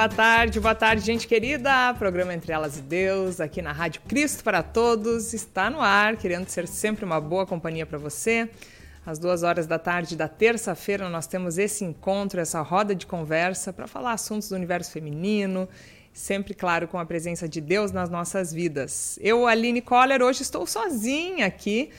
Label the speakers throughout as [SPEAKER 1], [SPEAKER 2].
[SPEAKER 1] boa tarde, boa tarde, gente querida. Programa Entre Elas e Deus, aqui na Rádio Cristo para Todos, está no ar, querendo ser sempre uma boa companhia para você. Às duas horas da tarde da terça-feira, nós temos esse encontro, essa roda de conversa para falar assuntos do universo feminino, sempre, claro, com a presença de Deus nas nossas vidas. Eu, Aline Coller, hoje estou sozinha aqui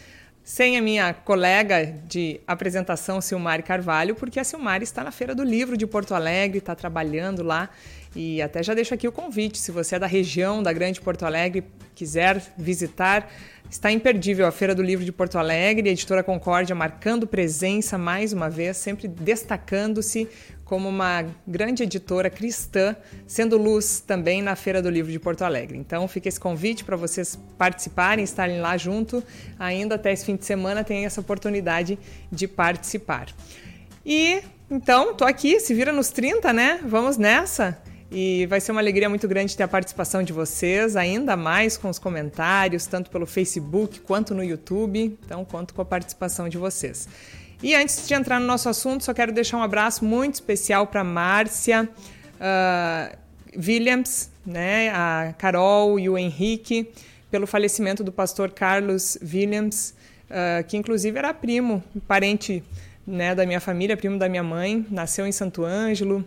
[SPEAKER 1] sem a minha colega de apresentação, Silmari Carvalho, porque a Silmari está na Feira do Livro de Porto Alegre, está trabalhando lá. E até já deixo aqui o convite, se você é da região da Grande Porto Alegre, quiser visitar, está imperdível a Feira do Livro de Porto Alegre, a Editora Concórdia marcando presença mais uma vez, sempre destacando-se como uma grande editora cristã, sendo luz também na Feira do Livro de Porto Alegre. Então fica esse convite para vocês participarem, estarem lá junto. Ainda até esse fim de semana tem essa oportunidade de participar. E então, tô aqui, se vira nos 30, né? Vamos nessa. E vai ser uma alegria muito grande ter a participação de vocês, ainda mais com os comentários, tanto pelo Facebook quanto no YouTube. Então, conto com a participação de vocês. E antes de entrar no nosso assunto, só quero deixar um abraço muito especial para Márcia uh, Williams, né, a Carol e o Henrique, pelo falecimento do pastor Carlos Williams, uh, que inclusive era primo, parente né, da minha família, primo da minha mãe, nasceu em Santo Ângelo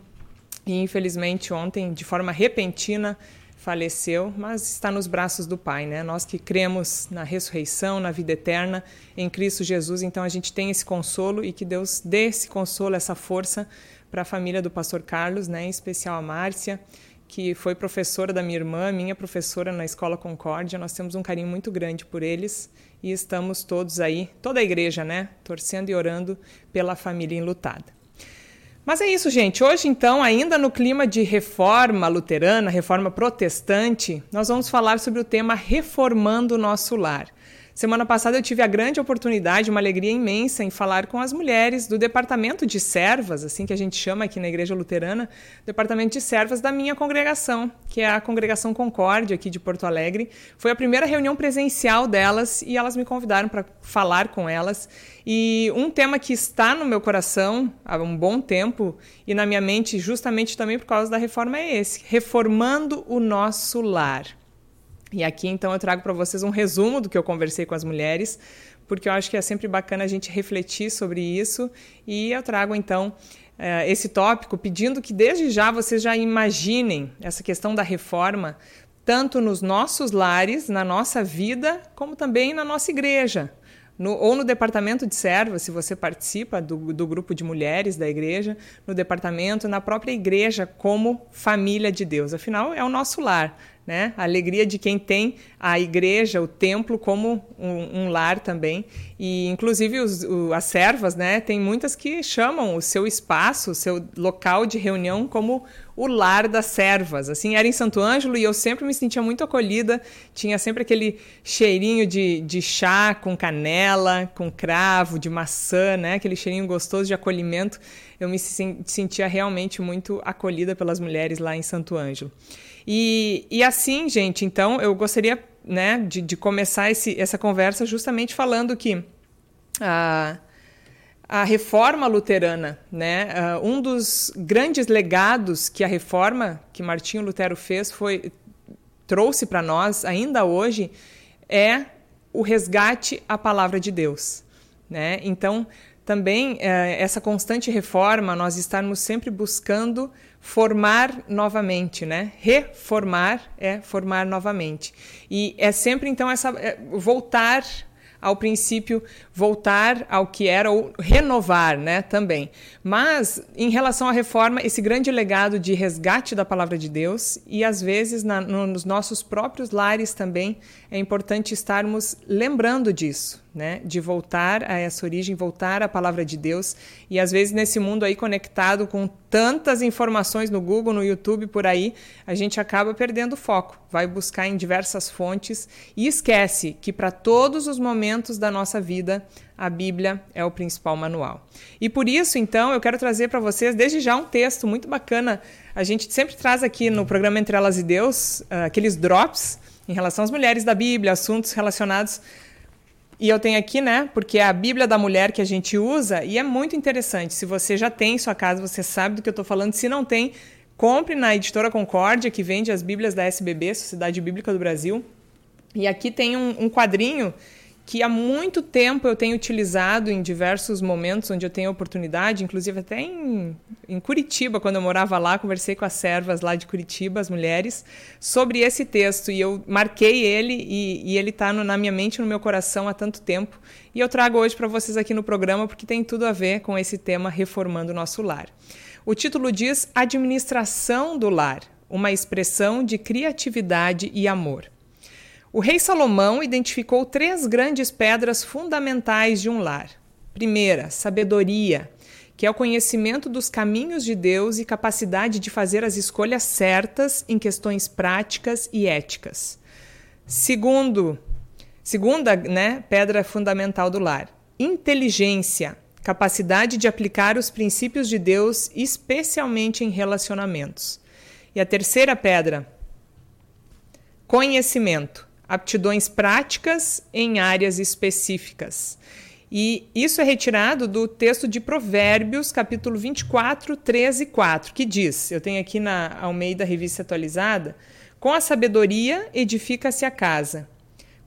[SPEAKER 1] e infelizmente ontem, de forma repentina, faleceu, mas está nos braços do Pai, né? Nós que cremos na ressurreição, na vida eterna em Cristo Jesus, então a gente tem esse consolo e que Deus dê esse consolo, essa força para a família do pastor Carlos, né? Em especial a Márcia, que foi professora da minha irmã, minha professora na Escola Concórdia. Nós temos um carinho muito grande por eles e estamos todos aí, toda a igreja, né? Torcendo e orando pela família enlutada. Mas é isso, gente. Hoje, então, ainda no clima de reforma luterana, reforma protestante, nós vamos falar sobre o tema Reformando o Nosso Lar. Semana passada eu tive a grande oportunidade, uma alegria imensa em falar com as mulheres do departamento de servas, assim que a gente chama aqui na Igreja Luterana, departamento de servas da minha congregação, que é a Congregação Concórdia aqui de Porto Alegre. Foi a primeira reunião presencial delas e elas me convidaram para falar com elas. E um tema que está no meu coração há um bom tempo e na minha mente justamente também por causa da reforma é esse, reformando o nosso lar. E aqui então eu trago para vocês um resumo do que eu conversei com as mulheres, porque eu acho que é sempre bacana a gente refletir sobre isso. E eu trago então eh, esse tópico pedindo que desde já vocês já imaginem essa questão da reforma, tanto nos nossos lares, na nossa vida, como também na nossa igreja. No, ou no departamento de servas, se você participa do, do grupo de mulheres da igreja, no departamento, na própria igreja, como família de Deus. Afinal, é o nosso lar né? A alegria de quem tem a igreja, o templo como um, um lar também. E inclusive os, o, as servas, né? Tem muitas que chamam o seu espaço, o seu local de reunião como o lar das servas. Assim, era em Santo Ângelo e eu sempre me sentia muito acolhida. Tinha sempre aquele cheirinho de, de chá com canela, com cravo, de maçã, né? Aquele cheirinho gostoso de acolhimento. Eu me sentia realmente muito acolhida pelas mulheres lá em Santo Ângelo. E, e assim, gente, então eu gostaria né, de, de começar esse, essa conversa justamente falando que a, a reforma luterana, né, uh, um dos grandes legados que a reforma que Martinho Lutero fez foi trouxe para nós ainda hoje é o resgate à palavra de Deus, né? Então também eh, essa constante reforma, nós estarmos sempre buscando formar novamente, né? Reformar é formar novamente. E é sempre então essa é, voltar ao princípio, voltar ao que era ou renovar, né, também. Mas em relação à reforma, esse grande legado de resgate da palavra de Deus e às vezes na, no, nos nossos próprios lares também é importante estarmos lembrando disso, né? De voltar a essa origem, voltar à palavra de Deus. E às vezes nesse mundo aí conectado com tantas informações no Google, no YouTube, por aí, a gente acaba perdendo o foco. Vai buscar em diversas fontes e esquece que para todos os momentos da nossa vida, a Bíblia é o principal manual. E por isso, então, eu quero trazer para vocês desde já um texto muito bacana. A gente sempre traz aqui no programa Entre Elas e Deus uh, aqueles drops em relação às mulheres da Bíblia, assuntos relacionados e eu tenho aqui, né, porque é a Bíblia da mulher que a gente usa e é muito interessante. Se você já tem em sua casa, você sabe do que eu estou falando. Se não tem, compre na editora Concórdia, que vende as Bíblias da SBB, Sociedade Bíblica do Brasil. E aqui tem um, um quadrinho que há muito tempo eu tenho utilizado em diversos momentos onde eu tenho oportunidade, inclusive até em, em, Curitiba, quando eu morava lá, conversei com as servas lá de Curitiba, as mulheres, sobre esse texto e eu marquei ele e, e ele está na minha mente, no meu coração há tanto tempo e eu trago hoje para vocês aqui no programa porque tem tudo a ver com esse tema reformando o nosso lar. O título diz Administração do Lar, uma expressão de criatividade e amor. O rei Salomão identificou três grandes pedras fundamentais de um lar. Primeira, sabedoria, que é o conhecimento dos caminhos de Deus e capacidade de fazer as escolhas certas em questões práticas e éticas. Segundo, segunda, né, pedra fundamental do lar, inteligência, capacidade de aplicar os princípios de Deus, especialmente em relacionamentos. E a terceira pedra, conhecimento, aptidões práticas em áreas específicas. E isso é retirado do texto de Provérbios, capítulo 24, 13 e 4, que diz: eu tenho aqui na Almeida Revista Atualizada, com a sabedoria edifica-se a casa,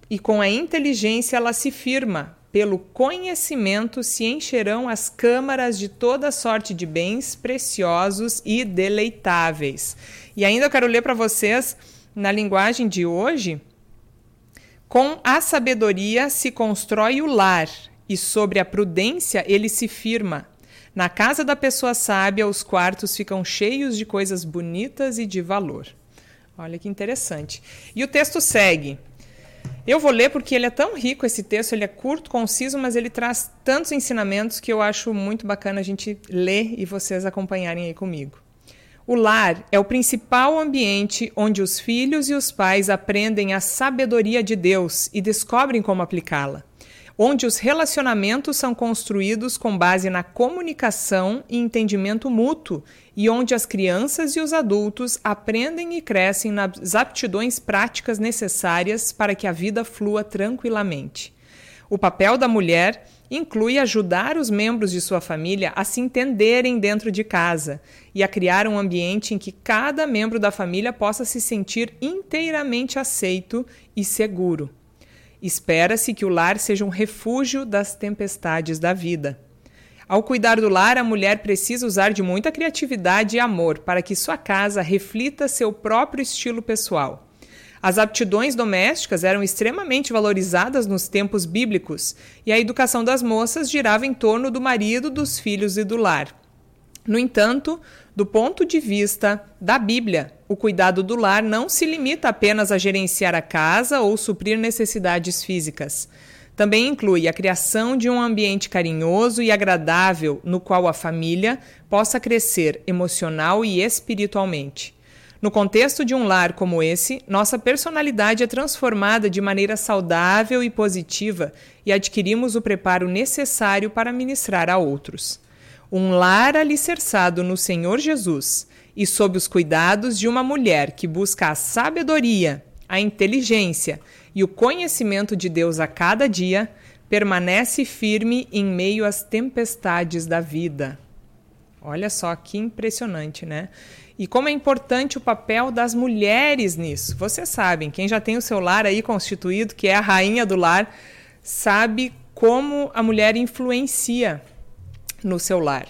[SPEAKER 1] e com a inteligência ela se firma. Pelo conhecimento se encherão as câmaras de toda sorte de bens preciosos e deleitáveis. E ainda eu quero ler para vocês, na linguagem de hoje, com a sabedoria se constrói o lar, e sobre a prudência ele se firma. Na casa da pessoa sábia, os quartos ficam cheios de coisas bonitas e de valor. Olha que interessante. E o texto segue. Eu vou ler porque ele é tão rico esse texto, ele é curto, conciso, mas ele traz tantos ensinamentos que eu acho muito bacana a gente ler e vocês acompanharem aí comigo. O lar é o principal ambiente onde os filhos e os pais aprendem a sabedoria de Deus e descobrem como aplicá-la. Onde os relacionamentos são construídos com base na comunicação e entendimento mútuo, e onde as crianças e os adultos aprendem e crescem nas aptidões práticas necessárias para que a vida flua tranquilamente. O papel da mulher inclui ajudar os membros de sua família a se entenderem dentro de casa e a criar um ambiente em que cada membro da família possa se sentir inteiramente aceito e seguro. Espera-se que o lar seja um refúgio das tempestades da vida. Ao cuidar do lar, a mulher precisa usar de muita criatividade e amor para que sua casa reflita seu próprio estilo pessoal. As aptidões domésticas eram extremamente valorizadas nos tempos bíblicos e a educação das moças girava em torno do marido, dos filhos e do lar. No entanto, do ponto de vista da Bíblia, o cuidado do lar não se limita apenas a gerenciar a casa ou suprir necessidades físicas. Também inclui a criação de um ambiente carinhoso e agradável no qual a família possa crescer emocional e espiritualmente. No contexto de um lar como esse, nossa personalidade é transformada de maneira saudável e positiva e adquirimos o preparo necessário para ministrar a outros. Um lar alicerçado no Senhor Jesus e sob os cuidados de uma mulher que busca a sabedoria, a inteligência e o conhecimento de Deus a cada dia, permanece firme em meio às tempestades da vida. Olha só que impressionante, né? E como é importante o papel das mulheres nisso. Vocês sabem, quem já tem o seu lar aí constituído, que é a rainha do lar, sabe como a mulher influencia no seu lar.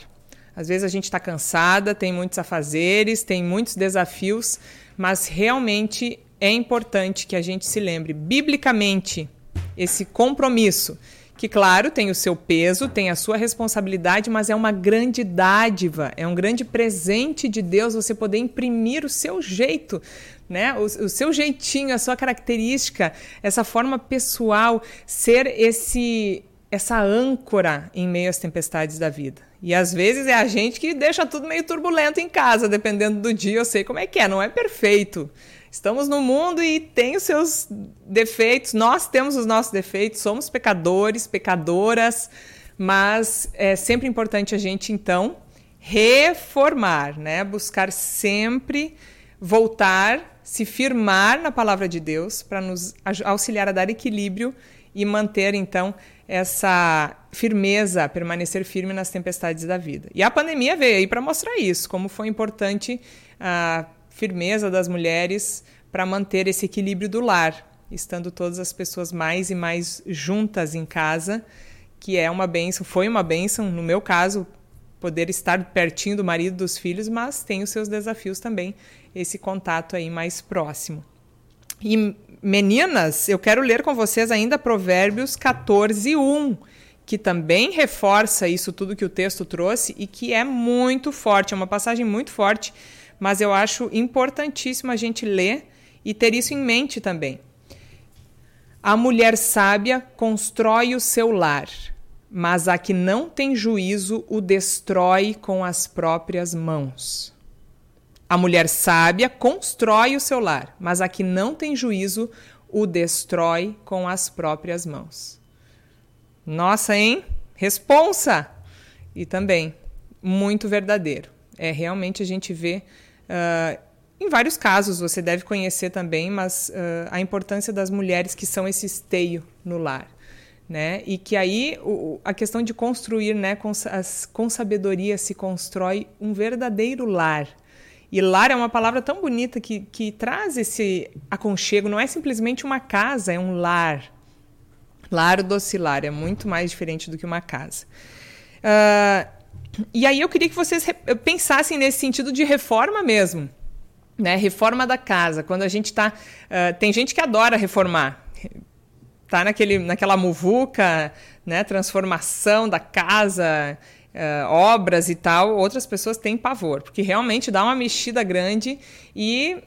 [SPEAKER 1] Às vezes a gente está cansada, tem muitos afazeres, tem muitos desafios, mas realmente é importante que a gente se lembre, biblicamente, esse compromisso que, claro, tem o seu peso, tem a sua responsabilidade, mas é uma grande dádiva, é um grande presente de Deus você poder imprimir o seu jeito, né? O, o seu jeitinho, a sua característica, essa forma pessoal, ser esse essa âncora em meio às tempestades da vida. E às vezes é a gente que deixa tudo meio turbulento em casa, dependendo do dia, eu sei como é que é, não é perfeito. Estamos no mundo e tem os seus defeitos, nós temos os nossos defeitos, somos pecadores, pecadoras, mas é sempre importante a gente então reformar, né? Buscar sempre voltar, se firmar na palavra de Deus para nos auxiliar a dar equilíbrio e manter então essa firmeza, permanecer firme nas tempestades da vida. E a pandemia veio aí para mostrar isso, como foi importante a firmeza das mulheres para manter esse equilíbrio do lar, estando todas as pessoas mais e mais juntas em casa, que é uma benção, foi uma benção, no meu caso, poder estar pertinho do marido dos filhos, mas tem os seus desafios também, esse contato aí mais próximo. E meninas, eu quero ler com vocês ainda Provérbios 14, 1, que também reforça isso tudo que o texto trouxe e que é muito forte, é uma passagem muito forte, mas eu acho importantíssimo a gente ler e ter isso em mente também. A mulher sábia constrói o seu lar, mas a que não tem juízo o destrói com as próprias mãos. A mulher sábia constrói o seu lar, mas a que não tem juízo o destrói com as próprias mãos. Nossa, hein? Responsa! E também muito verdadeiro. É realmente a gente vê uh, em vários casos, você deve conhecer também, mas uh, a importância das mulheres que são esse esteio no lar né? E que aí o, a questão de construir, né, com, as, com sabedoria se constrói um verdadeiro lar. E lar é uma palavra tão bonita que, que traz esse aconchego, não é simplesmente uma casa, é um lar. Lar docilar é muito mais diferente do que uma casa. Uh, e aí eu queria que vocês pensassem nesse sentido de reforma mesmo. Né? Reforma da casa. Quando a gente está. Uh, tem gente que adora reformar tá naquele, naquela muvuca, né, transformação da casa, uh, obras e tal, outras pessoas têm pavor, porque realmente dá uma mexida grande e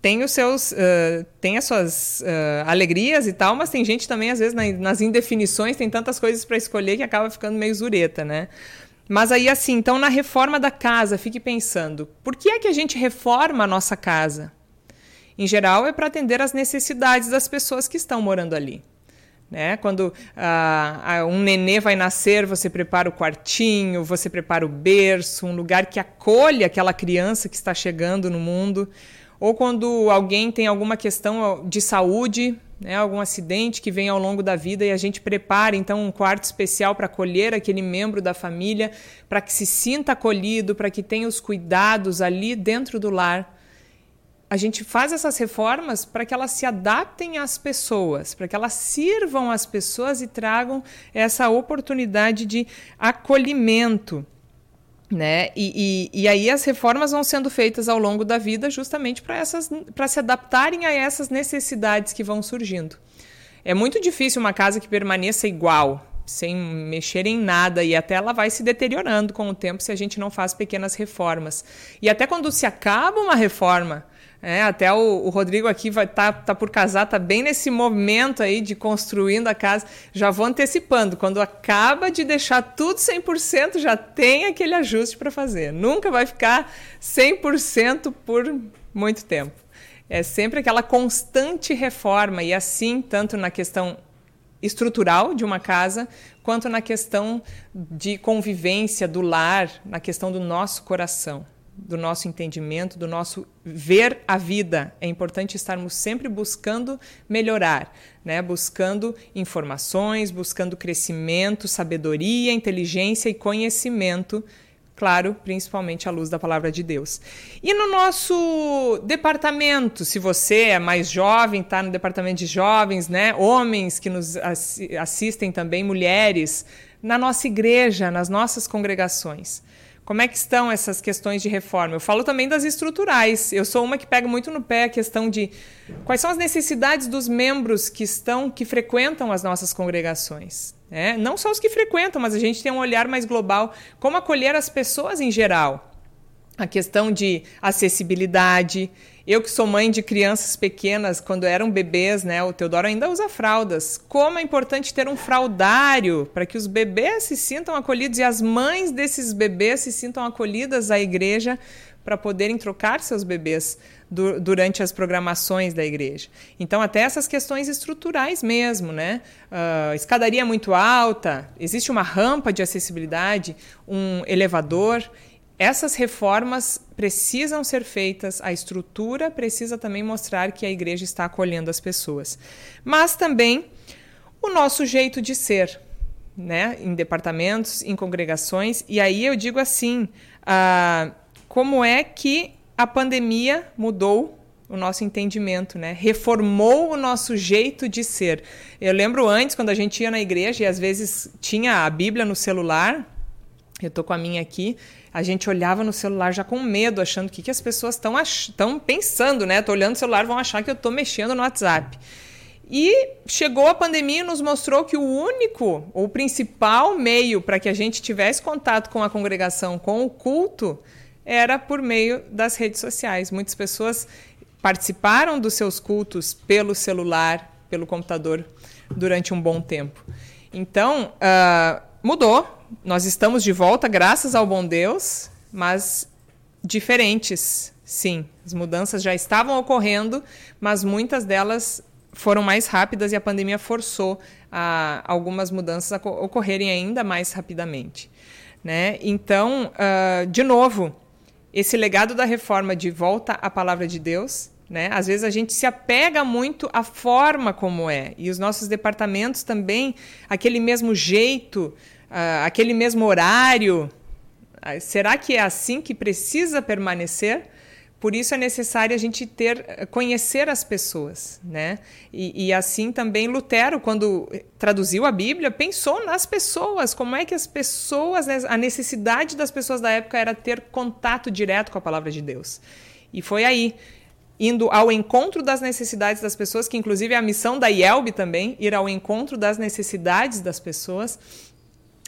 [SPEAKER 1] tem os seus uh, tem as suas uh, alegrias e tal, mas tem gente também às vezes na, nas indefinições tem tantas coisas para escolher que acaba ficando meio zureta, né? Mas aí assim, então na reforma da casa, fique pensando, por que é que a gente reforma a nossa casa? Em geral, é para atender às necessidades das pessoas que estão morando ali. Né? Quando ah, um nenê vai nascer, você prepara o quartinho, você prepara o berço, um lugar que acolhe aquela criança que está chegando no mundo. Ou quando alguém tem alguma questão de saúde, né, algum acidente que vem ao longo da vida e a gente prepara então um quarto especial para acolher aquele membro da família, para que se sinta acolhido, para que tenha os cuidados ali dentro do lar a gente faz essas reformas para que elas se adaptem às pessoas, para que elas sirvam às pessoas e tragam essa oportunidade de acolhimento. Né? E, e, e aí as reformas vão sendo feitas ao longo da vida justamente para se adaptarem a essas necessidades que vão surgindo. É muito difícil uma casa que permaneça igual, sem mexer em nada, e até ela vai se deteriorando com o tempo se a gente não faz pequenas reformas. E até quando se acaba uma reforma, é, até o, o, Rodrigo aqui vai tá, tá por casar, tá bem nesse momento aí de construindo a casa. Já vou antecipando, quando acaba de deixar tudo 100%, já tem aquele ajuste para fazer. Nunca vai ficar 100% por muito tempo. É sempre aquela constante reforma e assim, tanto na questão estrutural de uma casa, quanto na questão de convivência do lar, na questão do nosso coração do nosso entendimento, do nosso ver a vida. É importante estarmos sempre buscando melhorar, né? buscando informações, buscando crescimento, sabedoria, inteligência e conhecimento. Claro, principalmente à luz da palavra de Deus. E no nosso departamento, se você é mais jovem, está no departamento de jovens, né? Homens que nos assistem também, mulheres, na nossa igreja, nas nossas congregações. Como é que estão essas questões de reforma? Eu falo também das estruturais. Eu sou uma que pega muito no pé a questão de quais são as necessidades dos membros que estão, que frequentam as nossas congregações. Né? Não só os que frequentam, mas a gente tem um olhar mais global. Como acolher as pessoas em geral? A questão de acessibilidade, eu que sou mãe de crianças pequenas, quando eram bebês, né? O Teodoro ainda usa fraldas. Como é importante ter um fraldário para que os bebês se sintam acolhidos e as mães desses bebês se sintam acolhidas à igreja para poderem trocar seus bebês du durante as programações da igreja. Então, até essas questões estruturais mesmo, né? Uh, escadaria muito alta, existe uma rampa de acessibilidade, um elevador. Essas reformas precisam ser feitas, a estrutura precisa também mostrar que a igreja está acolhendo as pessoas. Mas também o nosso jeito de ser. né, em departamentos, em congregações. E aí eu digo assim, ah, como é que a pandemia mudou o nosso entendimento, né? Reformou o nosso jeito de ser. Eu lembro antes, quando a gente ia na igreja e às vezes tinha a Bíblia no celular, eu tô com a minha aqui, a gente olhava no celular já com medo, achando que, que as pessoas estão estão pensando, né? Tô olhando o celular, vão achar que eu tô mexendo no WhatsApp. E chegou a pandemia e nos mostrou que o único, o principal meio para que a gente tivesse contato com a congregação, com o culto, era por meio das redes sociais. Muitas pessoas participaram dos seus cultos pelo celular, pelo computador, durante um bom tempo. Então, uh, mudou. Nós estamos de volta, graças ao bom Deus, mas diferentes, sim. As mudanças já estavam ocorrendo, mas muitas delas foram mais rápidas e a pandemia forçou a, algumas mudanças a ocorrerem ainda mais rapidamente. Né? Então, uh, de novo, esse legado da reforma de volta à palavra de Deus né? Às vezes a gente se apega muito à forma como é. E os nossos departamentos também, aquele mesmo jeito, uh, aquele mesmo horário. Uh, será que é assim que precisa permanecer? Por isso é necessário a gente ter, conhecer as pessoas, né? E, e, assim também Lutero, quando traduziu a Bíblia, pensou nas pessoas, como é que as pessoas, né, a necessidade das pessoas da época era ter contato direto com a palavra de Deus. E foi aí indo ao encontro das necessidades das pessoas, que inclusive é a missão da IELB também, ir ao encontro das necessidades das pessoas.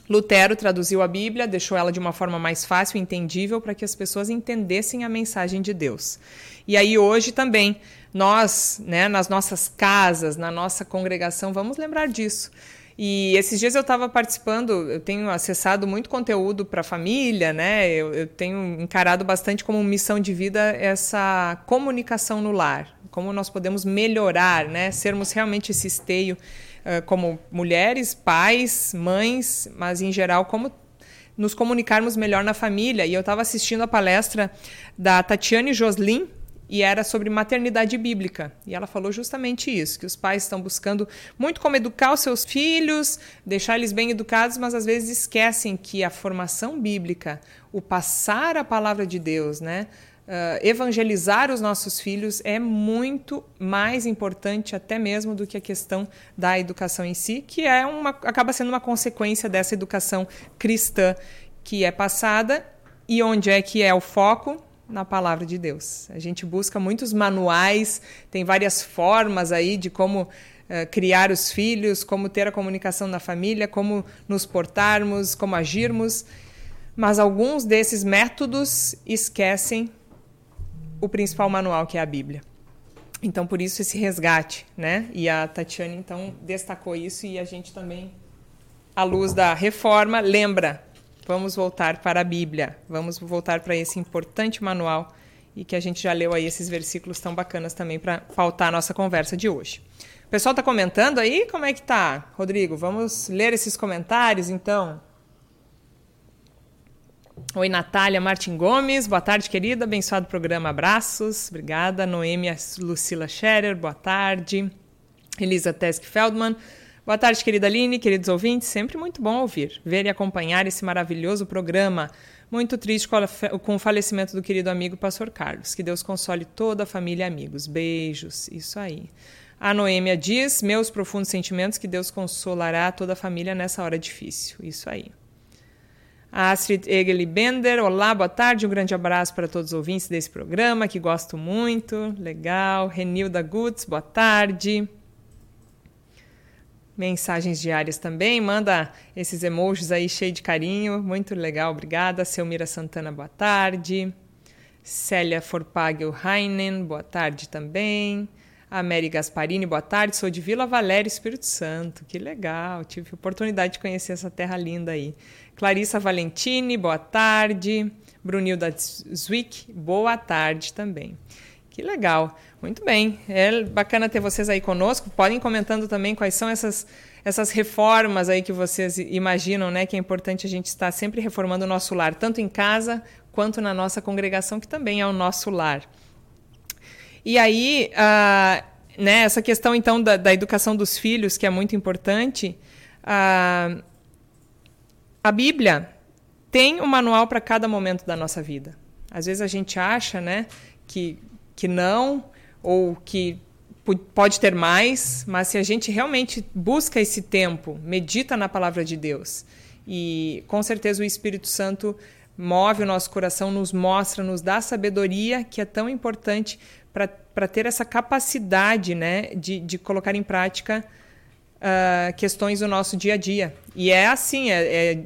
[SPEAKER 1] Lutero traduziu a Bíblia, deixou ela de uma forma mais fácil e entendível para que as pessoas entendessem a mensagem de Deus. E aí hoje também nós, né, nas nossas casas, na nossa congregação, vamos lembrar disso. E esses dias eu estava participando, eu tenho acessado muito conteúdo para a família, né? Eu, eu, tenho encarado bastante como missão de vida essa comunicação no lar, como nós podemos melhorar, né? Sermos realmente esse esteio como mulheres, pais, mães, mas em geral como nos comunicarmos melhor na família. E eu estava assistindo a palestra da Tatiane Joslin, e era sobre maternidade bíblica. E ela falou justamente isso, que os pais estão buscando muito como educar os seus filhos, deixar eles bem educados, mas às vezes esquecem que a formação bíblica, o passar a palavra de Deus, né, uh, evangelizar os nossos filhos é muito mais importante até mesmo do que a questão da educação em si, que é uma, acaba sendo uma consequência dessa educação cristã que é passada e onde é que é o foco na palavra de Deus. A gente busca muitos manuais, tem várias formas aí de como uh, criar os filhos, como ter a comunicação na família, como nos portarmos, como agirmos, mas alguns desses métodos esquecem o principal manual que é a Bíblia. Então por isso esse resgate, né? E a Tatiane então destacou isso e a gente também à luz da reforma lembra Vamos voltar para a Bíblia, vamos voltar para esse importante manual e que a gente já leu aí esses versículos tão bacanas também para pautar a nossa conversa de hoje. O pessoal está comentando aí? Como é que tá? Rodrigo, vamos ler esses comentários então? Oi, Natália Martin Gomes. Boa tarde, querida. Abençoado programa. Abraços. Obrigada. Noêmia Lucila Scherer. Boa tarde. Elisa Tesk Feldman. Boa tarde, querida Aline, queridos ouvintes. Sempre muito bom ouvir, ver e acompanhar esse maravilhoso programa. Muito triste com o falecimento do querido amigo Pastor Carlos. Que Deus console toda a família e amigos. Beijos. Isso aí. A Noêmia diz: Meus profundos sentimentos, que Deus consolará toda a família nessa hora difícil. Isso aí. A Astrid Egeli Bender, olá, boa tarde, um grande abraço para todos os ouvintes desse programa, que gosto muito, legal. Renilda Gutz, boa tarde mensagens diárias também. Manda esses emojis aí cheio de carinho. Muito legal, obrigada. Selmira Santana, boa tarde. Célia Forpagel Heinen, boa tarde também. A Mary Gasparini, boa tarde. Sou de Vila Valéria, Espírito Santo. Que legal, tive oportunidade de conhecer essa terra linda aí. Clarissa Valentini, boa tarde. Brunilda Zwick, boa tarde também. Que legal. Muito bem. É bacana ter vocês aí conosco. Podem comentando também quais são essas, essas reformas aí que vocês imaginam, né? Que é importante a gente estar sempre reformando o nosso lar, tanto em casa quanto na nossa congregação, que também é o nosso lar. E aí, uh, né, essa questão então da, da, educação dos filhos, que é muito importante, uh, a Bíblia tem um manual para cada momento da nossa vida. Às vezes a gente acha, né, que, que não, ou que pode ter mais, mas se a gente realmente busca esse tempo, medita na palavra de Deus, e com certeza o Espírito Santo move o nosso coração, nos mostra, nos dá sabedoria que é tão importante para ter essa capacidade né, de, de colocar em prática uh, questões do nosso dia a dia. E é assim, é, é,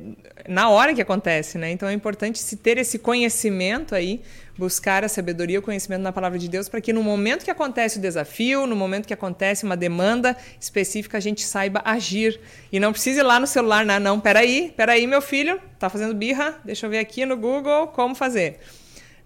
[SPEAKER 1] na hora que acontece, né? Então é importante se ter esse conhecimento aí, buscar a sabedoria, o conhecimento na palavra de Deus, para que no momento que acontece o desafio, no momento que acontece uma demanda específica, a gente saiba agir. E não precise ir lá no celular, não, não, peraí, peraí, meu filho, tá fazendo birra, deixa eu ver aqui no Google como fazer.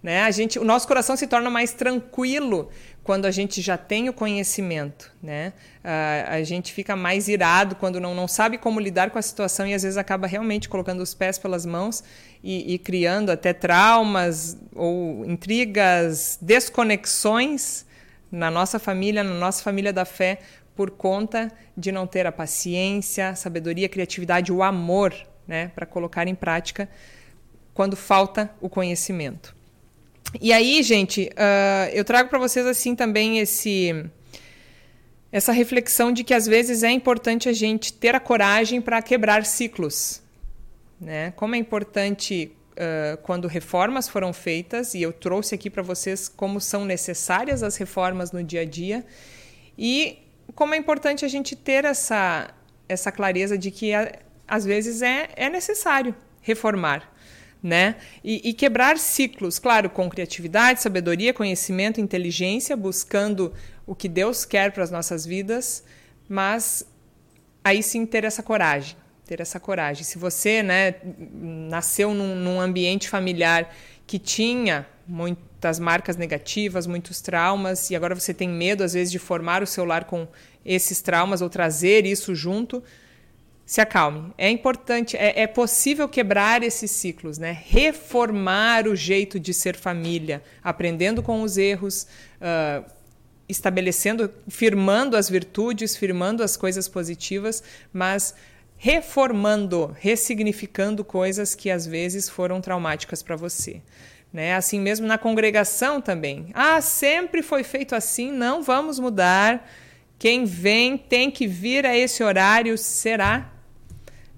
[SPEAKER 1] Né? A gente, o nosso coração se torna mais tranquilo quando a gente já tem o conhecimento, né? Uh, a gente fica mais irado quando não, não sabe como lidar com a situação e às vezes acaba realmente colocando os pés pelas mãos e, e criando até traumas ou intrigas, desconexões na nossa família, na nossa família da fé, por conta de não ter a paciência, a sabedoria, a criatividade, o amor, né, para colocar em prática quando falta o conhecimento. E aí, gente, uh, eu trago para vocês assim também esse essa reflexão de que às vezes é importante a gente ter a coragem para quebrar ciclos, né? Como é importante uh, quando reformas foram feitas e eu trouxe aqui para vocês como são necessárias as reformas no dia a dia e como é importante a gente ter essa essa clareza de que às vezes é, é necessário reformar né? E, e, quebrar ciclos, claro, com criatividade, sabedoria, conhecimento, inteligência, buscando o que Deus quer para as nossas vidas, mas aí sim ter essa coragem, ter essa coragem. Se você, né, nasceu num, num ambiente familiar que tinha muitas marcas negativas, muitos traumas, e agora você tem medo às vezes de formar o seu lar com esses traumas ou trazer isso junto, se acalme. É importante, é, é, possível quebrar esses ciclos, né? Reformar o jeito de ser família, aprendendo com os erros, uh, estabelecendo, firmando as virtudes, firmando as coisas positivas, mas reformando, ressignificando coisas que às vezes foram traumáticas para você. Né? Assim mesmo na congregação também. Ah, sempre foi feito assim, não vamos mudar. Quem vem tem que vir a esse horário, será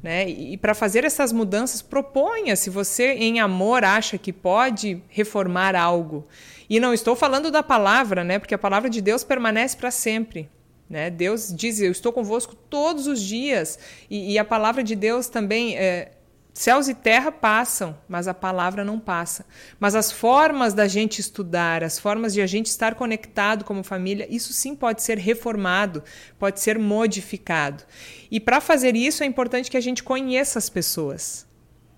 [SPEAKER 1] né? E para fazer essas mudanças, proponha se você, em amor, acha que pode reformar algo. E não estou falando da palavra, né? porque a palavra de Deus permanece para sempre. Né? Deus diz: Eu estou convosco todos os dias. E, e a palavra de Deus também é, Céus e terra passam, mas a palavra não passa. Mas as formas da gente estudar, as formas de a gente estar conectado como família, isso sim pode ser reformado, pode ser modificado. E para fazer isso é importante que a gente conheça as pessoas.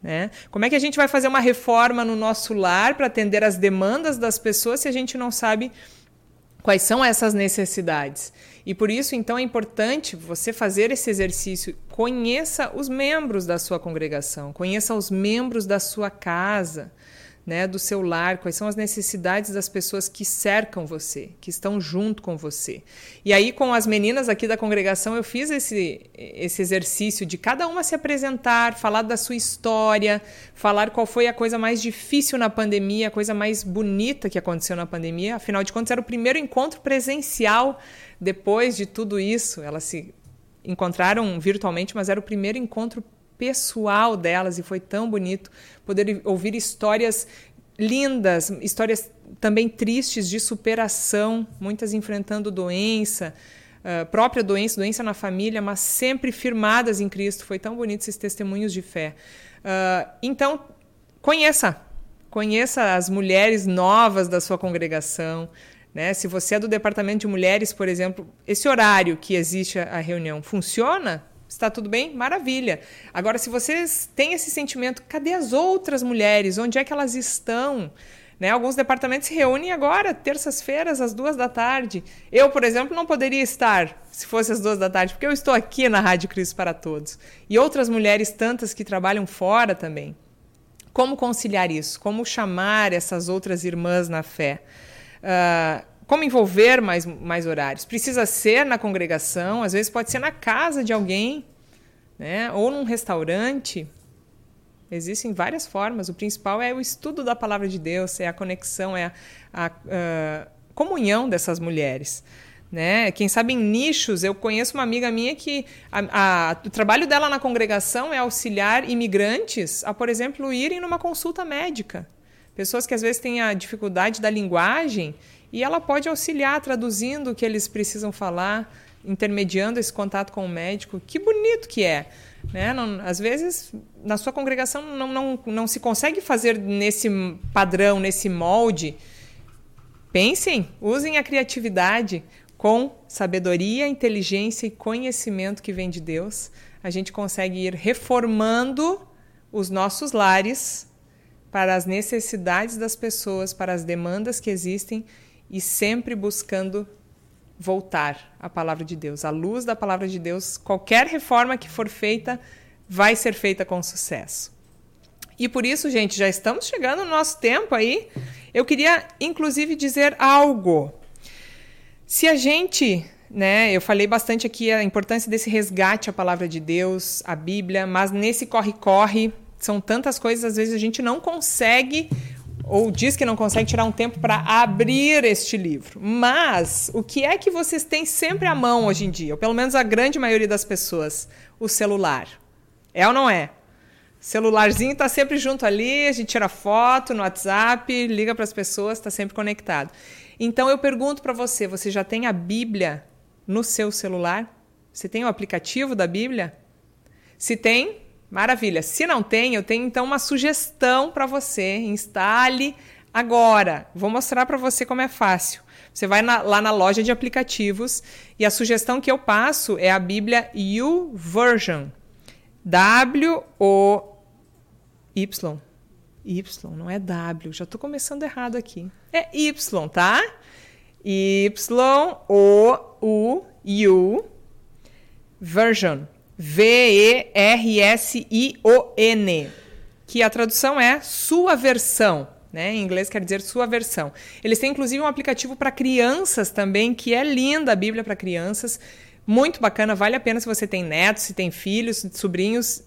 [SPEAKER 1] Né? Como é que a gente vai fazer uma reforma no nosso lar para atender as demandas das pessoas se a gente não sabe quais são essas necessidades? E por isso, então, é importante você fazer esse exercício. Conheça os membros da sua congregação, conheça os membros da sua casa, né, do seu lar, quais são as necessidades das pessoas que cercam você, que estão junto com você. E aí, com as meninas aqui da congregação, eu fiz esse, esse exercício de cada uma se apresentar, falar da sua história, falar qual foi a coisa mais difícil na pandemia, a coisa mais bonita que aconteceu na pandemia. Afinal de contas, era o primeiro encontro presencial depois de tudo isso. Elas se encontraram virtualmente, mas era o primeiro encontro pessoal delas e foi tão bonito poder ouvir histórias lindas, histórias também tristes de superação, muitas enfrentando doença, uh, própria doença, doença na família, mas sempre firmadas em Cristo. Foi tão bonito esses testemunhos de fé. Uh, então, conheça, conheça as mulheres novas da sua congregação. Né? Se você é do departamento de mulheres, por exemplo, esse horário que existe a reunião funciona? Está tudo bem? Maravilha. Agora, se vocês têm esse sentimento, cadê as outras mulheres? Onde é que elas estão? Né? Alguns departamentos se reúnem agora, terças-feiras, às duas da tarde. Eu, por exemplo, não poderia estar se fosse às duas da tarde, porque eu estou aqui na Rádio Cristo para Todos. E outras mulheres, tantas que trabalham fora também. Como conciliar isso? Como chamar essas outras irmãs na fé? Uh, como envolver mais, mais horários? Precisa ser na congregação, às vezes pode ser na casa de alguém, né? ou num restaurante. Existem várias formas. O principal é o estudo da palavra de Deus, é a conexão, é a, a, a comunhão dessas mulheres. Né? Quem sabe em nichos, eu conheço uma amiga minha que a, o trabalho dela na congregação é auxiliar imigrantes a, por exemplo, irem numa consulta médica. Pessoas que às vezes têm a dificuldade da linguagem e ela pode auxiliar traduzindo o que eles precisam falar, intermediando esse contato com o médico. Que bonito que é! Né? Não, às vezes, na sua congregação, não, não, não se consegue fazer nesse padrão, nesse molde. Pensem, usem a criatividade com sabedoria, inteligência e conhecimento que vem de Deus. A gente consegue ir reformando os nossos lares para as necessidades das pessoas, para as demandas que existem e sempre buscando voltar à palavra de Deus. À luz da palavra de Deus, qualquer reforma que for feita vai ser feita com sucesso. E por isso, gente, já estamos chegando no nosso tempo aí. Eu queria, inclusive, dizer algo. Se a gente, né, eu falei bastante aqui a importância desse resgate à palavra de Deus, à Bíblia, mas nesse corre-corre, são tantas coisas, às vezes a gente não consegue ou diz que não consegue tirar um tempo para abrir este livro. Mas o que é que vocês têm sempre à mão hoje em dia? Ou pelo menos a grande maioria das pessoas? O celular. É ou não é? Celularzinho está sempre junto ali, a gente tira foto no WhatsApp, liga para as pessoas, está sempre conectado. Então eu pergunto para você, você já tem a Bíblia no seu celular? Você tem o aplicativo da Bíblia? Se tem, Maravilha. Se não tem, eu tenho então uma sugestão para você. Instale agora. Vou mostrar para você como é fácil. Você vai na, lá na loja de aplicativos e a sugestão que eu passo é a Bíblia YouVersion. W-O-Y. Y, não é W. Já estou começando errado aqui. É Y, tá? Y-O-U-U version. V-E-R-S-I-O-N, que a tradução é sua versão. Né? Em inglês quer dizer sua versão. Eles têm inclusive um aplicativo para crianças também, que é linda a Bíblia para crianças. Muito bacana, vale a pena se você tem netos, se tem filhos, sobrinhos.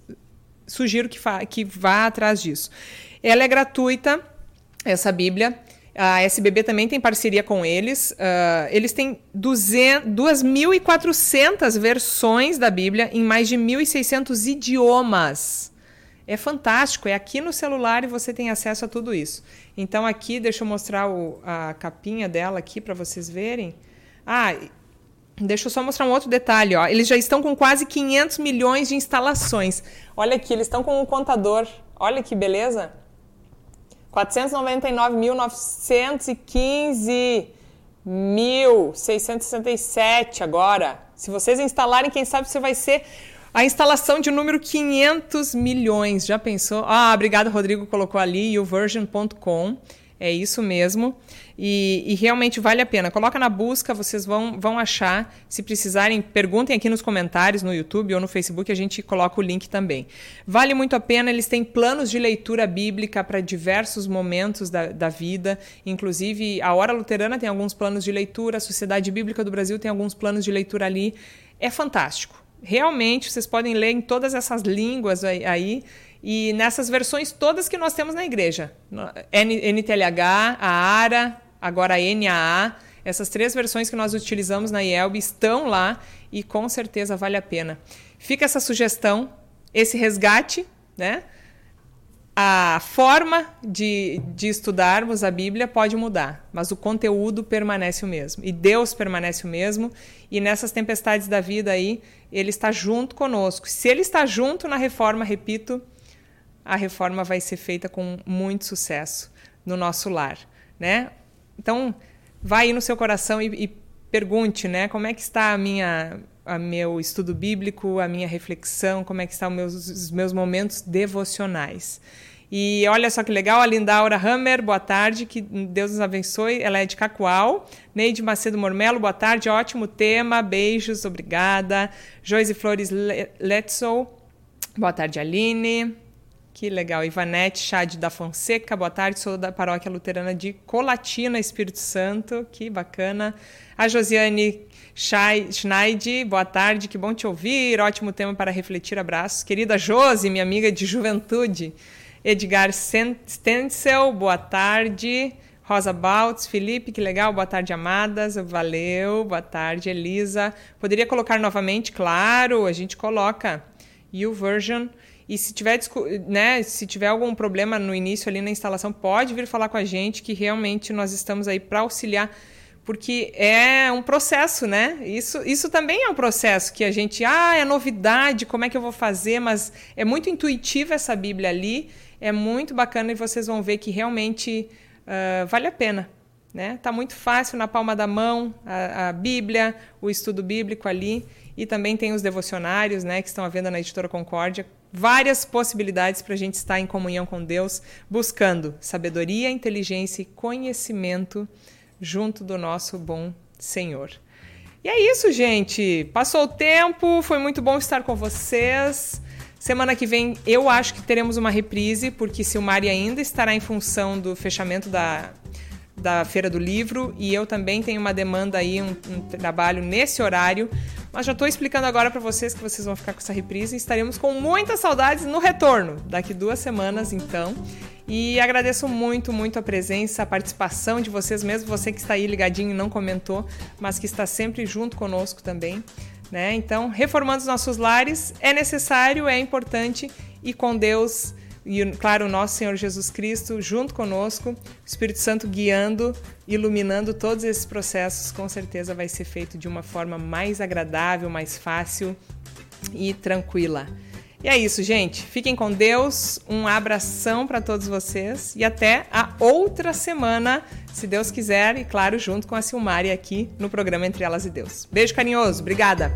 [SPEAKER 1] Sugiro que, que vá atrás disso. Ela é gratuita, essa Bíblia. A SBB também tem parceria com eles. Uh, eles têm 2.400 versões da Bíblia em mais de 1.600 idiomas. É fantástico, é aqui no celular e você tem acesso a tudo isso. Então aqui, deixa eu mostrar o, a capinha dela aqui para vocês verem. Ah, deixa eu só mostrar um outro detalhe. Ó. Eles já estão com quase 500 milhões de instalações. Olha aqui, eles estão com um contador. Olha que beleza. 499.915 1.667 agora. Se vocês instalarem, quem sabe você vai ser a instalação de número 500 milhões. Já pensou? Ah, obrigado, Rodrigo colocou ali, uversion.com. É isso mesmo. E, e, realmente vale a pena. Coloca na busca, vocês vão, vão achar. Se precisarem, perguntem aqui nos comentários, no YouTube ou no Facebook, a gente coloca o link também. Vale muito a pena, eles têm planos de leitura bíblica para diversos momentos da, da vida. Inclusive, a Hora Luterana tem alguns planos de leitura, a Sociedade Bíblica do Brasil tem alguns planos de leitura ali. É fantástico. Realmente, vocês podem ler em todas essas línguas aí e nessas versões todas que nós temos na igreja. NTLH, a ARA, agora a NAA, essas três versões que nós utilizamos na IELB estão lá e com certeza vale a pena. Fica essa sugestão, esse resgate, né? A forma de, de estudarmos a Bíblia pode mudar, mas o conteúdo permanece o mesmo. E Deus permanece o mesmo. E nessas tempestades da vida aí, Ele está junto conosco. Se Ele está junto na reforma, repito, a reforma vai ser feita com muito sucesso no nosso lar, né? Então, vai aí no seu coração e, e pergunte, né? Como é que está a minha, a meu estudo bíblico, a minha reflexão, como é que estão meus, os meus momentos devocionais. E olha só que legal, a Lindaura Hammer, boa tarde, que Deus nos abençoe. Ela é de Cacoal. Neide Macedo Mormelo, boa tarde, ótimo tema, beijos, obrigada. Joyce Flores Letzel, boa tarde, Aline. Que legal. Ivanete Chade da Fonseca, boa tarde. Sou da Paróquia Luterana de Colatina, Espírito Santo. Que bacana. A Josiane Schneid, boa tarde. Que bom te ouvir. Ótimo tema para refletir. Abraços. Querida Josi, minha amiga de juventude. Edgar Stencel, boa tarde. Rosa Baltz, Felipe, que legal, boa tarde, amadas. Valeu, boa tarde, Elisa. Poderia colocar novamente? Claro, a gente coloca. U version e se tiver, né, se tiver algum problema no início ali na instalação, pode vir falar com a gente, que realmente nós estamos aí para auxiliar, porque é um processo, né? Isso, isso também é um processo que a gente, ah, é novidade, como é que eu vou fazer? Mas é muito intuitiva essa Bíblia ali, é muito bacana e vocês vão ver que realmente uh, vale a pena. Né? Tá muito fácil na palma da mão a, a Bíblia, o estudo bíblico ali. E também tem os devocionários, né, que estão à venda na editora Concórdia. Várias possibilidades para a gente estar em comunhão com Deus, buscando sabedoria, inteligência e conhecimento junto do nosso bom Senhor. E é isso, gente. Passou o tempo, foi muito bom estar com vocês. Semana que vem eu acho que teremos uma reprise, porque Silmari ainda estará em função do fechamento da, da Feira do Livro e eu também tenho uma demanda aí, um, um trabalho nesse horário. Mas já estou explicando agora para vocês que vocês vão ficar com essa reprise e estaremos com muitas saudades no retorno, daqui duas semanas então. E agradeço muito, muito a presença, a participação de vocês, mesmo você que está aí ligadinho e não comentou, mas que está sempre junto conosco também. Né? Então, reformando os nossos lares é necessário, é importante e com Deus e, claro, o nosso Senhor Jesus Cristo junto conosco, o Espírito Santo guiando, iluminando todos esses processos, com certeza vai ser feito de uma forma mais agradável, mais fácil e tranquila. E é isso, gente. Fiquem com Deus. Um abração para todos vocês e até a outra semana, se Deus quiser, e claro, junto com a Silmari aqui no programa Entre Elas e Deus. Beijo carinhoso. Obrigada.